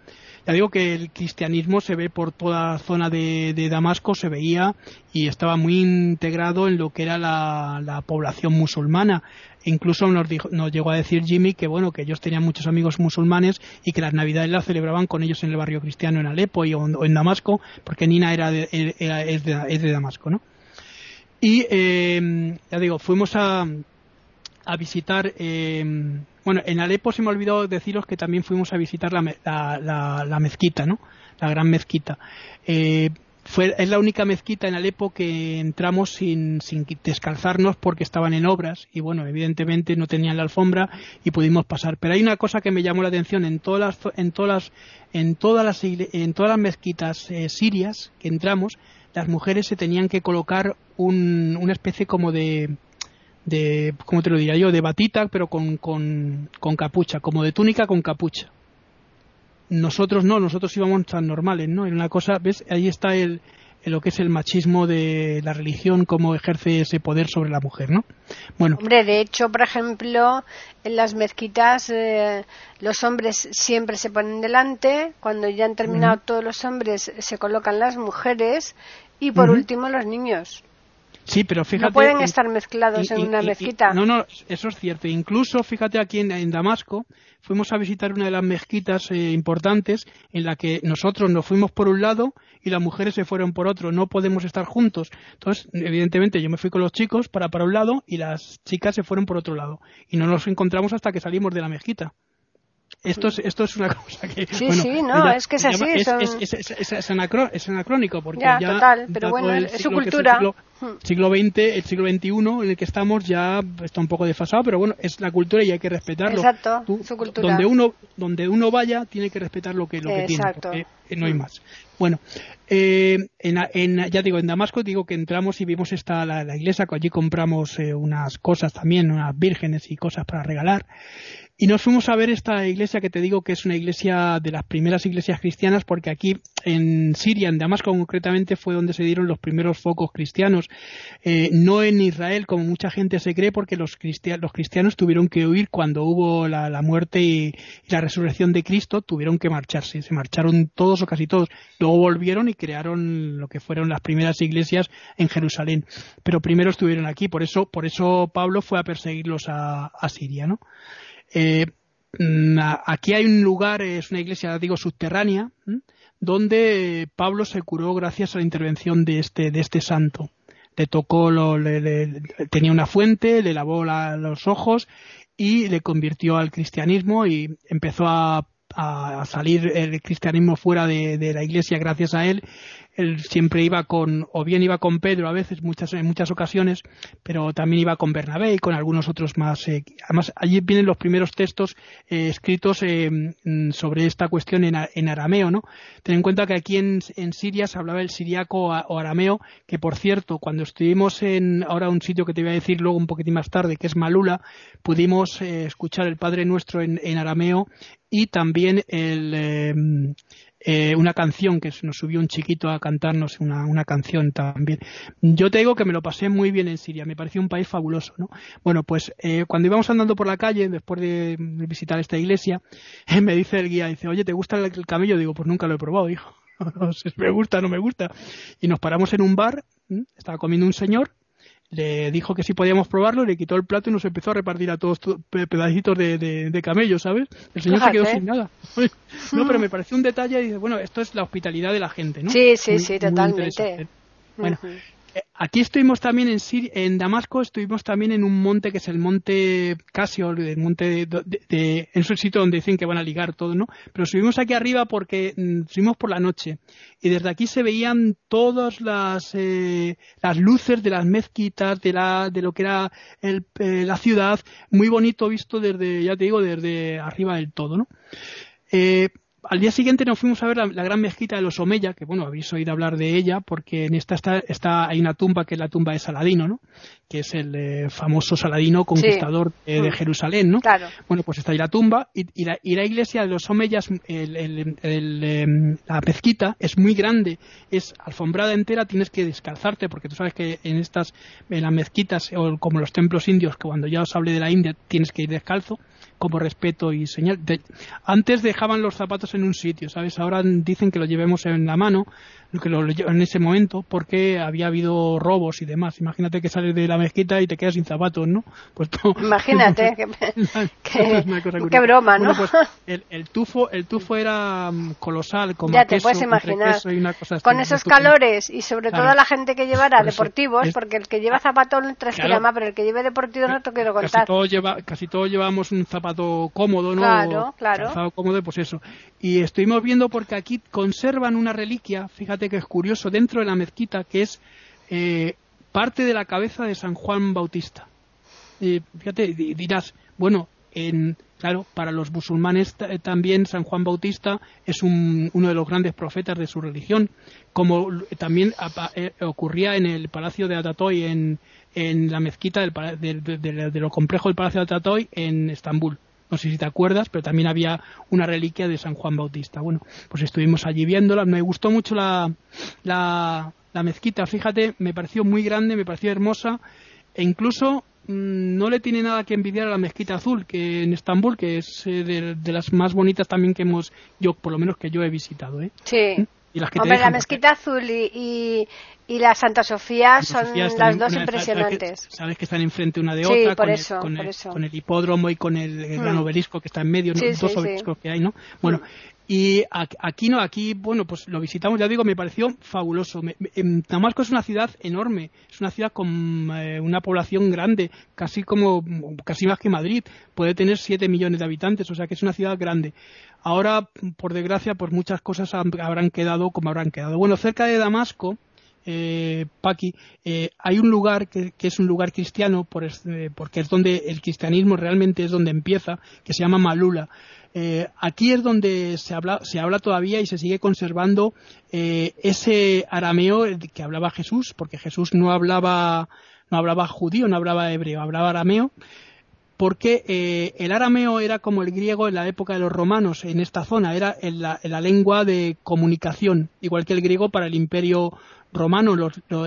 ya digo que el cristianismo se ve por toda la zona de, Damasco, se veía y estaba muy integrado en lo que era la, la población musulmana. Incluso nos, dijo, nos, llegó a decir Jimmy que bueno que ellos tenían muchos amigos musulmanes y que las navidades las celebraban con ellos en el barrio cristiano en Alepo y, o en Damasco, porque Nina era, de, era es, de, es, de, Damasco, ¿no? Y eh, ya digo, fuimos a, a visitar eh, bueno, en Alepo se me olvidó deciros que también fuimos a visitar la, la, la, la mezquita, ¿no? La gran mezquita. Eh, fue, es la única mezquita en Alepo que entramos sin, sin descalzarnos porque estaban en obras y bueno, evidentemente no tenían la alfombra y pudimos pasar. Pero hay una cosa que me llamó la atención en todas las, en todas las, en todas las, en todas las mezquitas eh, sirias que entramos, las mujeres se tenían que colocar un, una especie como de, de, ¿cómo te lo diría yo? De batita, pero con, con, con capucha, como de túnica con capucha. Nosotros no, nosotros íbamos tan normales, ¿no? En una cosa, ¿ves? Ahí está el, el, lo que es el machismo de la religión, cómo ejerce ese poder sobre la mujer, ¿no? Bueno. Hombre, de hecho, por ejemplo, en las mezquitas eh, los hombres siempre se ponen delante, cuando ya han terminado uh -huh. todos los hombres se colocan las mujeres y por uh -huh. último los niños. Sí, pero fíjate. No pueden estar mezclados y, en una y, mezquita. no, no, eso es cierto. Incluso, fíjate aquí en, en Damasco, fuimos a visitar una de las mezquitas eh, importantes en la que nosotros nos fuimos por un lado y las mujeres se fueron por otro. No podemos estar juntos. Entonces, evidentemente, yo me fui con los chicos para para un lado y las chicas se fueron por otro lado. Y no nos encontramos hasta que salimos de la mezquita. Esto es, esto es una cosa que. Sí, bueno, sí, no, es que es así. Es, son... es, es, es, anacro, es anacrónico, porque ya. ya total, pero bueno, es su cultura. siglo, siglo XX, el siglo XXI en el que estamos ya está un poco desfasado, pero bueno, es la cultura y hay que respetarlo. Exacto, Tú, su cultura. Donde uno, donde uno vaya, tiene que respetar lo que, lo que tiene, porque no hay más. Bueno, eh, en, en, ya digo, en Damasco digo que entramos y vimos esta, la, la iglesia, allí compramos eh, unas cosas también, unas vírgenes y cosas para regalar. Y nos fuimos a ver esta iglesia que te digo que es una iglesia de las primeras iglesias cristianas, porque aquí en Siria, en Damasco concretamente, fue donde se dieron los primeros focos cristianos. Eh, no en Israel, como mucha gente se cree, porque los, los cristianos tuvieron que huir cuando hubo la, muerte y, la resurrección de Cristo, tuvieron que marcharse. Se marcharon todos o casi todos. Luego volvieron y crearon lo que fueron las primeras iglesias en Jerusalén. Pero primero estuvieron aquí, por eso, por eso Pablo fue a perseguirlos a Siria, ¿no? Eh, mm, aquí hay un lugar, es una iglesia, digo, subterránea, donde Pablo se curó gracias a la intervención de este, de este santo. Le tocó, tenía una fuente, le lavó los ojos y le convirtió al cristianismo y empezó a, salir el cristianismo fuera de, la iglesia gracias a él él siempre iba con, o bien iba con Pedro a veces, muchas, en muchas ocasiones, pero también iba con Bernabé y con algunos otros más. Eh, además, allí vienen los primeros textos eh, escritos eh, mm, sobre esta cuestión en, en, arameo, ¿no? Ten en cuenta que aquí en, en Siria se hablaba el siriaco o arameo, que por cierto, cuando estuvimos en ahora un sitio que te voy a decir luego un poquitín más tarde, que es Malula, pudimos escuchar el Padre Nuestro en, en arameo y también el, una canción que nos subió un chiquito a cantarnos una, una, canción también. Yo te digo que me lo pasé muy bien en Siria, me pareció un país fabuloso, ¿no? Bueno, pues eh, cuando íbamos andando por la calle, después de visitar esta iglesia, me dice el guía, dice, oye, ¿te gusta el, camello? Digo, pues nunca lo he probado, hijo. no sé si me gusta, no me gusta. Y nos paramos en un bar, estaba comiendo un señor, le dijo que si podíamos probarlo, le quitó el plato y nos empezó a repartir a todos pedacitos de, de, camello, ¿sabes? El señor se quedó sin nada. no, pero me pareció un detalle y dice, bueno, esto es la hospitalidad de la gente, ¿no? Sí, sí, sí, totalmente. Bueno, aquí estuvimos también en, en Damasco, estuvimos también en un monte que es el monte Casio, el monte de, en su sitio donde dicen que van a ligar todo, ¿no? Pero subimos aquí arriba porque mm, subimos por la noche y desde aquí se veían todas las, eh, las luces de las mezquitas, de, la, de lo que era el, eh, la ciudad, muy bonito visto desde, ya te digo, desde arriba del todo, ¿no? Eh, al día siguiente nos fuimos a ver la, gran mezquita de los Omeya, que bueno, habéis oído hablar de ella, porque en esta está, está, hay una tumba que es la tumba de Saladino, ¿no? Que es el eh, famoso Saladino conquistador de mm. Jerusalén, ¿no? Claro. Bueno, pues está ahí la tumba y, y, la, y la, iglesia de los Omeyas, el, em, la mezquita es muy grande, es alfombrada entera, tienes que descalzarte, porque tú sabes que en estas, en las mezquitas, o como los templos indios, que cuando ya os hablé de la India, tienes que ir descalzo como respeto y señal. antes dejaban los zapatos en un sitio, ¿sabes? Ahora dicen que lo llevemos en la mano, que lo en ese momento, porque había habido robos y demás. Imagínate que sales de la mezquita y te quedas sin zapatos, ¿no? Pues Imagínate, qué, broma, ¿no? pues el, tufo, el tufo era mm, colosal, como ya te puedes imaginar. Con esos calores y sobre todo la gente que llevara deportivos, porque el que lleva zapatos no transpira más, pero el que lleve deportivos no te quiero contar. Casi todos, lleva, casi todos llevamos un zapato cómodo, ¿no? Claro, claro. cómodo, pues eso. Y estuvimos viendo porque aquí conservan una reliquia, fíjate que es curioso, dentro de la mezquita, que es eh, parte de la cabeza de San Juan Bautista. fíjate, dirás, bueno, en, claro, para los musulmanes también San Juan Bautista es uno de los grandes profetas de su religión, como también eh, ocurría en el Palacio de Atatoy, en, la mezquita del, de, lo complejo del Palacio de Atatoy en Estambul no sé si te acuerdas, pero también había una reliquia de San Juan Bautista. Bueno, pues estuvimos allí viéndola, me gustó mucho la, la, mezquita, fíjate, me pareció muy grande, me pareció hermosa, e incluso mm, no le tiene nada que envidiar a la mezquita azul que en Estambul, que es eh, de, las más bonitas también que hemos, yo por lo menos que yo he visitado. ¿eh? Sí. Y las que Hombre, la mezquita azul y, y la Santa Sofía son las dos impresionantes. Sabes que, están enfrente una de otra, con, el, con, el, hipódromo y con el, gran hmm. obelisco que está en medio, dos obeliscos que hay, ¿no? Bueno, y aquí no, aquí, bueno, pues lo visitamos, ya digo, me pareció fabuloso. Damasco es una ciudad enorme, es una ciudad con eh, una población grande, casi como, casi más que Madrid, puede tener 7 millones de habitantes, o sea que es una ciudad grande. Ahora, por desgracia, pues muchas cosas habrán quedado como habrán quedado. Bueno, cerca de Damasco, eh, Paqui, eh, hay un lugar que, es un lugar cristiano, por eh, porque es donde el cristianismo realmente es donde empieza, que se llama Malula. Eh, aquí es donde se habla, se habla todavía y se sigue conservando ese arameo que hablaba Jesús, porque Jesús no hablaba, no hablaba judío, no hablaba hebreo, hablaba arameo porque eh, el arameo era como el griego en la época de los romanos en esta zona, era la, la, lengua de comunicación, igual que el griego para el imperio romano.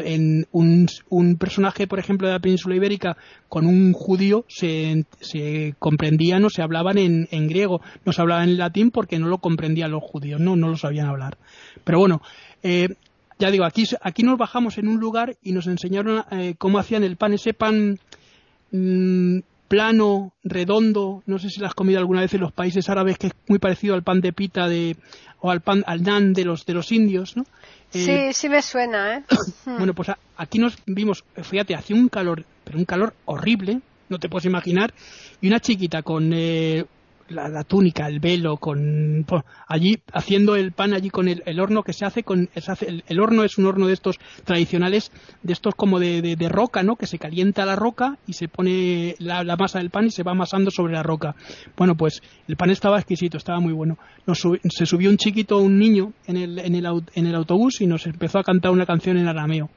en un, personaje, por ejemplo, de la península ibérica con un judío se, se comprendían o se hablaban en, griego, no se hablaban en latín porque no lo comprendían los judíos, no, no lo sabían hablar. Pero bueno, eh, ya digo, aquí, aquí nos bajamos en un lugar y nos enseñaron eh, cómo hacían el pan, ese pan mm, plano, redondo, no sé si lo has comido alguna vez en los países árabes, que es muy parecido al pan de pita de, o al pan, al nan de los, de los indios, ¿no? sí, eh, sí me suena, ¿eh? bueno, pues aquí nos vimos, fíjate, hacía un calor, pero un calor horrible, no te puedes imaginar, y una chiquita con eh, la, túnica, el velo, con allí haciendo el pan allí con el, horno que se hace con el, horno es un horno de estos tradicionales, de estos como de, de, roca, ¿no? Que se calienta la roca y se pone la, masa del pan y se va amasando sobre la roca. Bueno, pues el pan estaba exquisito, estaba muy bueno. se subió un chiquito, un niño en el, en, el, en el autobús y nos empezó a cantar una canción en arameo.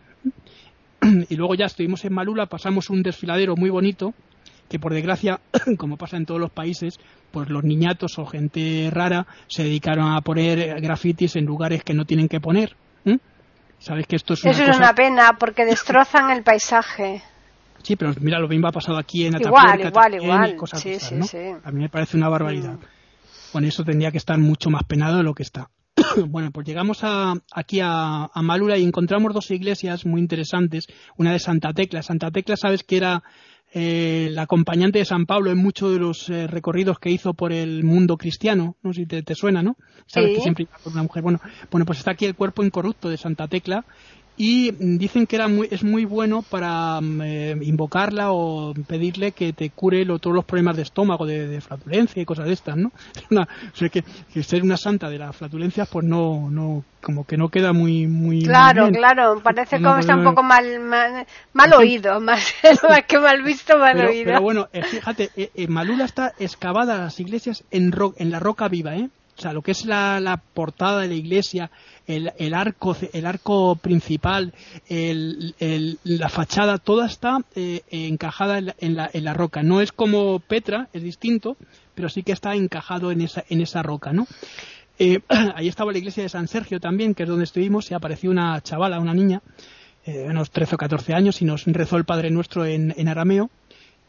Y luego ya estuvimos en Malula, pasamos un desfiladero muy bonito que por desgracia, como pasa en todos los países, pues los niñatos o gente rara se dedicaron a poner grafitis en lugares que no tienen que poner. ¿Sabes que esto es una Eso es una pena porque destrozan el paisaje. Sí, pero mira, lo mismo ha pasado aquí en Atapuerca igual, igual, igual. sí, sí, sí. A mí me parece una barbaridad. Mm. Bueno, eso tendría que estar mucho más penado de lo que está. bueno, pues llegamos a, aquí a, a, Malura y encontramos dos iglesias muy interesantes. Una de Santa Tecla. Santa Tecla, sabes que era eh, la acompañante de San Pablo en muchos de los eh, recorridos que hizo por el mundo cristiano, no sé si te, suena, ¿no? Sabes que siempre por una mujer. Bueno, bueno, pues está aquí el cuerpo incorrupto de Santa Tecla y dicen que era muy, es muy bueno para mm, eh, invocarla o pedirle que te cure todos los problemas de estómago, de, flatulencia y cosas de estas, ¿no? o sea, que, ser una santa de las flatulencias, pues no, no, como que no queda muy, muy. Claro, claro, parece como está un poco mal, mal, oído, más, que mal visto, mal oído. Pero bueno, eh, fíjate, eh, Malula está excavada las iglesias en, en la roca viva, ¿eh? O sea, lo que es la, la portada de la iglesia, el, arco, el arco principal, la fachada, toda está eh, encajada en la, roca. No es como Petra, es distinto, pero sí que está encajado en esa, en esa roca, ¿no? Eh, ahí estaba la iglesia de San Sergio también, que es donde estuvimos, y apareció una chavala, una niña, eh, unos 13 o 14 años, y nos rezó el Padre Nuestro en, en arameo.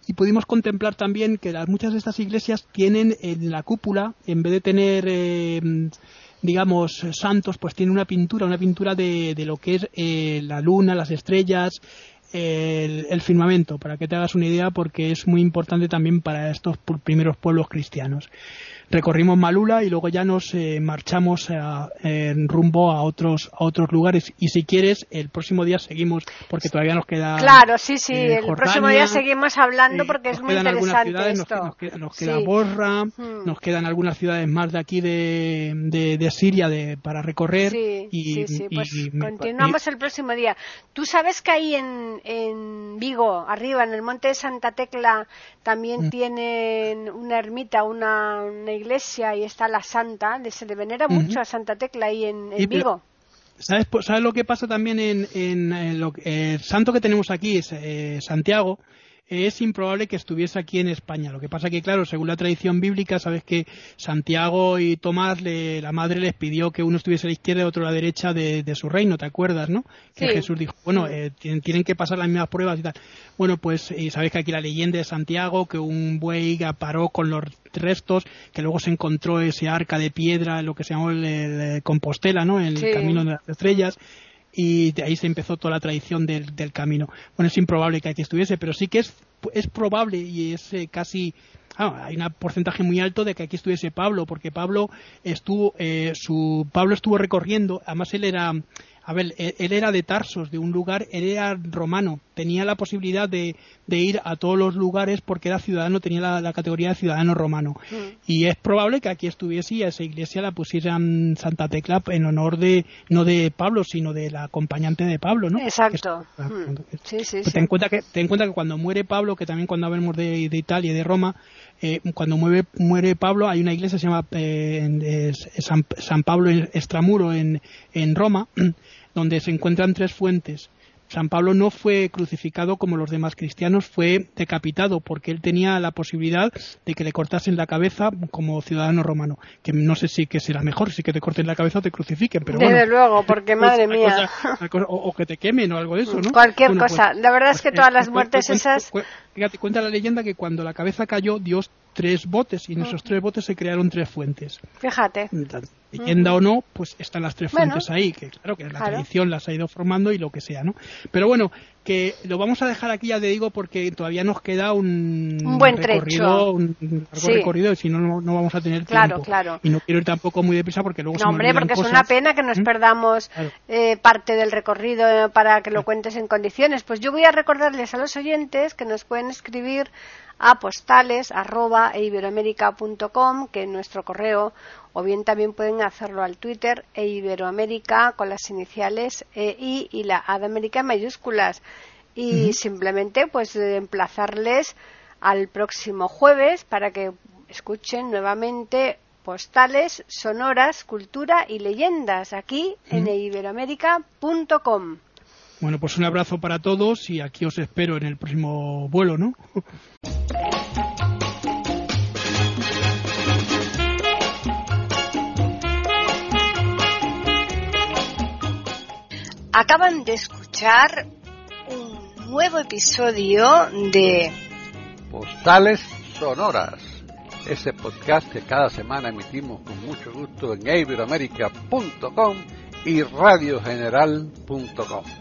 Y pudimos contemplar también que las, muchas de estas iglesias tienen en la cúpula, en vez de tener digamos, santos, pues tiene una pintura, una pintura de, de lo que es eh, la luna, las estrellas, el, el, firmamento, para que te hagas una idea, porque es muy importante también para estos primeros pueblos cristianos recorrimos Malula y luego ya nos eh, marchamos en rumbo a otros a otros lugares y si quieres el próximo día seguimos porque todavía nos queda claro sí sí eh, el próximo día seguimos hablando porque es muy interesante esto. Nos, queda, Borra hmm. nos quedan algunas ciudades más de aquí de, de, Siria de, para recorrer y, sí, pues continuamos el próximo día tú sabes que ahí en, en Vigo arriba en el monte de Santa Tecla también mm. tienen una ermita una, una iglesia y está la Santa, se le venera mucho a Santa Tecla ahí en, Vigo. ¿sabes, ¿Sabes lo que pasa también en, en, lo, el santo que tenemos aquí, es, eh, Santiago? Es improbable que estuviese aquí en España. Lo que pasa que, claro, según la tradición bíblica, sabes que Santiago y Tomás, la madre les pidió que uno estuviese a la izquierda y otro a la derecha de, su reino, ¿te acuerdas, no? Que Jesús dijo, bueno, eh, tienen, que pasar las mismas pruebas y tal. Bueno, pues, y sabes que aquí la leyenda de Santiago, que un buey paró con los restos, que luego se encontró ese arca de piedra, lo que se llamó el, Compostela, ¿no? En el camino de las estrellas y de ahí se empezó toda la tradición del, del camino. Bueno, es improbable que aquí estuviese, pero sí que es, es probable y es eh, casi ah, hay un porcentaje muy alto de que aquí estuviese Pablo, porque Pablo estuvo, eh, su Pablo estuvo recorriendo, además él era a ver, él era de Tarsos, de un lugar, él era romano, tenía la posibilidad de, ir a todos los lugares porque era ciudadano, tenía la, categoría de ciudadano romano. Mm. Y es probable que aquí estuviese y a esa iglesia la pusieran Santa Tecla en honor de, no de Pablo, sino de la acompañante de Pablo, ¿no? Exacto. Mm. sí, sí, Ten, cuenta que, ten en cuenta que cuando muere Pablo, que también cuando hablamos de, de Italia y de Roma, eh, cuando muere, muere Pablo, hay una iglesia que se llama eh, San, San, Pablo Extramuro en, en Roma, donde se encuentran tres fuentes San Pablo no fue crucificado como los demás cristianos, fue decapitado porque él tenía la posibilidad de que le cortasen la cabeza como ciudadano romano. Que no sé si que será mejor, si que te corten la cabeza o te crucifiquen, pero Desde luego, porque madre mía. o, que te quemen o algo de eso, ¿no? Cualquier cosa. Pues, la verdad es que todas las muertes esas. Fíjate, cuenta la leyenda que cuando la cabeza cayó, Dios tres botes y en esos tres botes se crearon tres fuentes. Fíjate. Leyenda o no, pues están las tres fuentes ahí, que claro que la tradición las ha ido formando y lo que sea, ¿no? Pero bueno, que lo vamos a dejar aquí ya te digo porque todavía nos queda un, buen recorrido, un largo recorrido y si no, no vamos a tener claro, tiempo. Claro. Y no quiero ir tampoco muy deprisa porque luego no, hombre, porque es una pena que nos ¿Mm? perdamos eh, parte del recorrido para que lo cuentes en condiciones. Pues yo voy a recordarles a los oyentes que nos pueden escribir a postales arroba e que es nuestro correo, o bien también pueden hacerlo al Twitter e Iberoamérica con las iniciales EI y la A de América en mayúsculas. Y simplemente pues emplazarles al próximo jueves para que escuchen nuevamente postales, sonoras, cultura y leyendas aquí en iberoamérica.com. Bueno, pues un abrazo para todos y aquí os espero en el próximo vuelo, ¿no? Acaban de escuchar un nuevo episodio de Postales Sonoras, ese podcast que cada semana emitimos con mucho gusto en iberoamerica.com y radiogeneral.com.